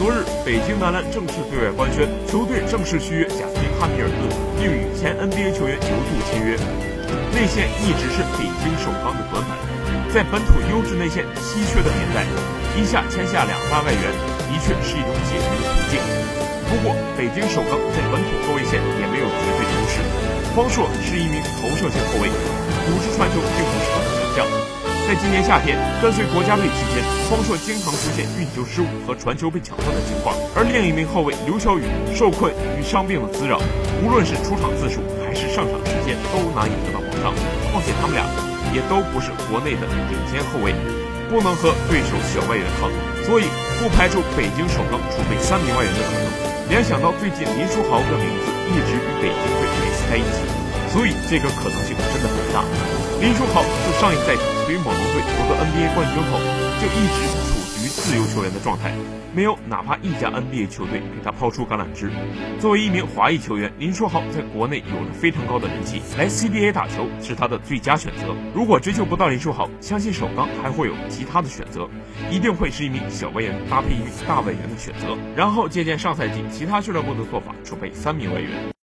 昨日，北京男篮正式对外官宣，球队正式续约贾斯汀·哈密尔顿，并与前 NBA 球员牛杜签约。内线一直是北京首钢的短板，在本土优质内线稀缺的年代，一下签下两大外援，的确是一种解决的途径。不过，北京首钢在本土后卫线也没有绝对优势。方硕是一名投射线后卫，组织传球并不是他的强项。在今年夏天跟随国家队期间，方硕经常出现运球失误和传球被抢断的情况，而另一名后卫刘晓宇受困于伤病的滋扰，无论是出场次数还是上场时间都难以得到保障。况且他们俩也都不是国内的顶尖后卫，不能和对手小外援抗衡，所以不排除北京首钢储备三名外援的可能。联想到最近林书豪的名字一直与北京队联系在一起。所以这个可能性真的很大。林书豪自上一赛季随猛龙队夺得 NBA 冠军后，就一直处于自由球员的状态，没有哪怕一家 NBA 球队给他抛出橄榄枝。作为一名华裔球员，林书豪在国内有着非常高的人气，来 CBA 打球是他的最佳选择。如果追求不到林书豪，相信首钢还会有其他的选择，一定会是一名小外援搭配一名大外援的选择，然后借鉴上赛季其他俱乐部的做法，储备三名外援。